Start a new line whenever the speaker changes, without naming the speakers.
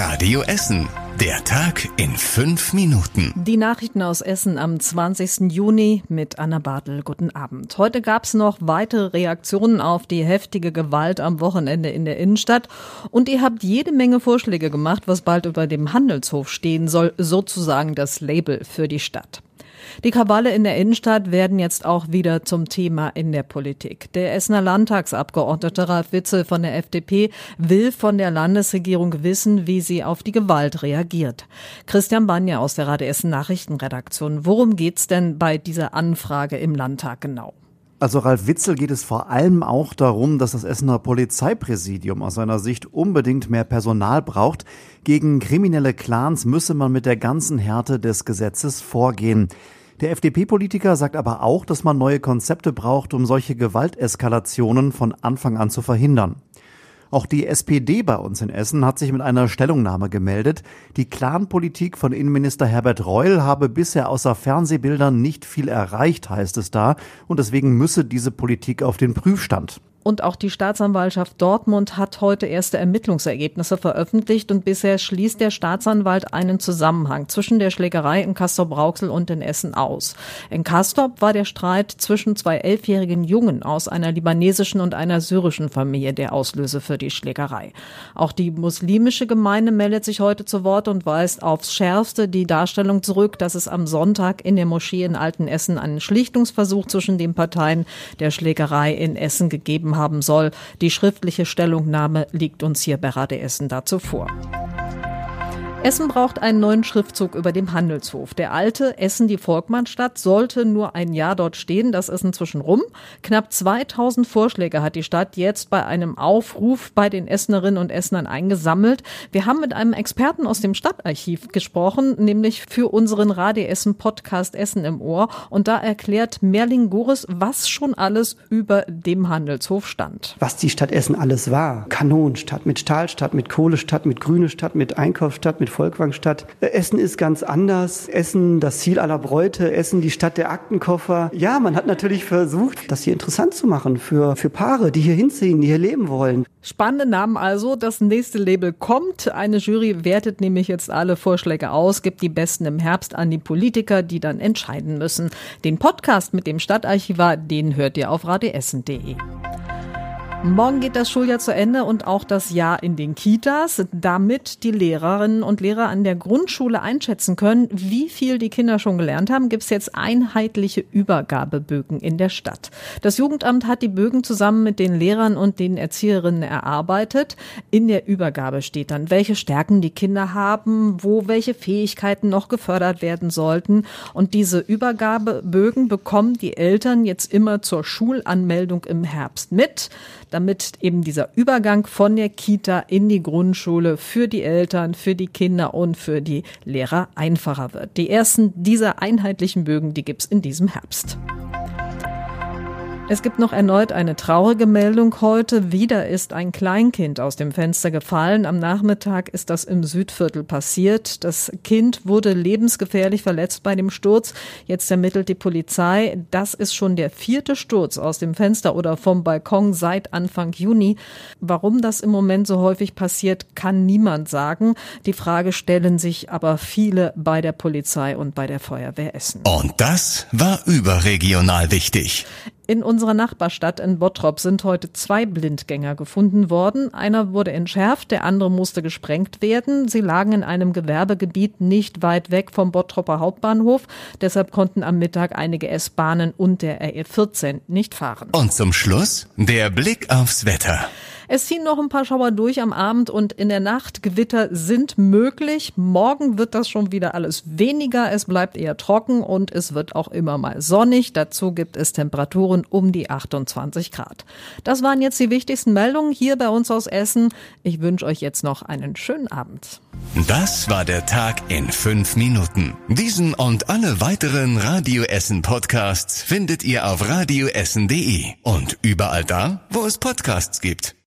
Radio Essen. Der Tag in fünf Minuten.
Die Nachrichten aus Essen am 20. Juni mit Anna Bartel. Guten Abend. Heute gab es noch weitere Reaktionen auf die heftige Gewalt am Wochenende in der Innenstadt. Und ihr habt jede Menge Vorschläge gemacht, was bald über dem Handelshof stehen soll, sozusagen das Label für die Stadt. Die Krawalle in der Innenstadt werden jetzt auch wieder zum Thema in der Politik. Der Essener Landtagsabgeordnete Ralf Witzel von der FDP will von der Landesregierung wissen, wie sie auf die Gewalt reagiert. Christian Banja aus der Radio Essen Nachrichtenredaktion. Worum geht's denn bei dieser Anfrage im Landtag genau?
Also Ralf Witzel geht es vor allem auch darum, dass das Essener Polizeipräsidium aus seiner Sicht unbedingt mehr Personal braucht. Gegen kriminelle Clans müsse man mit der ganzen Härte des Gesetzes vorgehen. Der FDP-Politiker sagt aber auch, dass man neue Konzepte braucht, um solche Gewalteskalationen von Anfang an zu verhindern. Auch die SPD bei uns in Essen hat sich mit einer Stellungnahme gemeldet. Die Clanpolitik von Innenminister Herbert Reul habe bisher außer Fernsehbildern nicht viel erreicht, heißt es da, und deswegen müsse diese Politik auf den Prüfstand.
Und auch die Staatsanwaltschaft Dortmund hat heute erste Ermittlungsergebnisse veröffentlicht und bisher schließt der Staatsanwalt einen Zusammenhang zwischen der Schlägerei in Castrop-Rauxel und in Essen aus. In Castrop war der Streit zwischen zwei elfjährigen Jungen aus einer libanesischen und einer syrischen Familie der Auslöser für die Schlägerei. Auch die muslimische Gemeinde meldet sich heute zu Wort und weist aufs Schärfste die Darstellung zurück, dass es am Sonntag in der Moschee in Altenessen einen Schlichtungsversuch zwischen den Parteien der Schlägerei in Essen gegeben haben soll. Die schriftliche Stellungnahme liegt uns hier bei Radio Essen dazu vor. Essen braucht einen neuen Schriftzug über dem Handelshof. Der alte Essen, die Volkmannstadt, sollte nur ein Jahr dort stehen. Das ist inzwischen rum. Knapp 2000 Vorschläge hat die Stadt jetzt bei einem Aufruf bei den Essenerinnen und Essenern eingesammelt. Wir haben mit einem Experten aus dem Stadtarchiv gesprochen, nämlich für unseren Radio Essen Podcast Essen im Ohr. Und da erklärt Merlin Goris, was schon alles über dem Handelshof stand.
Was die Stadt Essen alles war. Kanonenstadt mit Stahlstadt, mit Kohlestadt, mit Grüne Stadt, mit Einkaufsstadt, mit mit Volkwang statt. Essen ist ganz anders. Essen das Ziel aller Bräute. Essen die Stadt der Aktenkoffer. Ja, man hat natürlich versucht, das hier interessant zu machen für, für Paare, die hier hinziehen, die hier leben wollen.
Spannende Namen also. Das nächste Label kommt. Eine Jury wertet nämlich jetzt alle Vorschläge aus, gibt die besten im Herbst an die Politiker, die dann entscheiden müssen. Den Podcast mit dem Stadtarchivar, den hört ihr auf radioessen.de. Morgen geht das Schuljahr zu Ende und auch das Jahr in den Kitas, damit die Lehrerinnen und Lehrer an der Grundschule einschätzen können, wie viel die Kinder schon gelernt haben, gibt es jetzt einheitliche Übergabebögen in der Stadt. Das Jugendamt hat die Bögen zusammen mit den Lehrern und den Erzieherinnen erarbeitet. In der Übergabe steht dann, welche Stärken die Kinder haben, wo welche Fähigkeiten noch gefördert werden sollten. Und diese Übergabebögen bekommen die Eltern jetzt immer zur Schulanmeldung im Herbst mit damit eben dieser Übergang von der Kita in die Grundschule für die Eltern, für die Kinder und für die Lehrer einfacher wird. Die ersten dieser einheitlichen Bögen, die gibt's in diesem Herbst. Es gibt noch erneut eine traurige Meldung heute. Wieder ist ein Kleinkind aus dem Fenster gefallen. Am Nachmittag ist das im Südviertel passiert. Das Kind wurde lebensgefährlich verletzt bei dem Sturz. Jetzt ermittelt die Polizei. Das ist schon der vierte Sturz aus dem Fenster oder vom Balkon seit Anfang Juni. Warum das im Moment so häufig passiert, kann niemand sagen. Die Frage stellen sich aber viele bei der Polizei und bei der Feuerwehr Essen.
Und das war überregional wichtig.
In unserer Nachbarstadt in Bottrop sind heute zwei Blindgänger gefunden worden. Einer wurde entschärft, der andere musste gesprengt werden. Sie lagen in einem Gewerbegebiet nicht weit weg vom Bottropper Hauptbahnhof. Deshalb konnten am Mittag einige S-Bahnen und der RE14 nicht fahren.
Und zum Schluss der Blick aufs Wetter.
Es ziehen noch ein paar Schauer durch am Abend und in der Nacht. Gewitter sind möglich. Morgen wird das schon wieder alles weniger. Es bleibt eher trocken und es wird auch immer mal sonnig. Dazu gibt es Temperaturen um die 28 Grad. Das waren jetzt die wichtigsten Meldungen hier bei uns aus Essen. Ich wünsche euch jetzt noch einen schönen Abend.
Das war der Tag in fünf Minuten. Diesen und alle weiteren Radio Essen Podcasts findet ihr auf radioessen.de und überall da, wo es Podcasts gibt.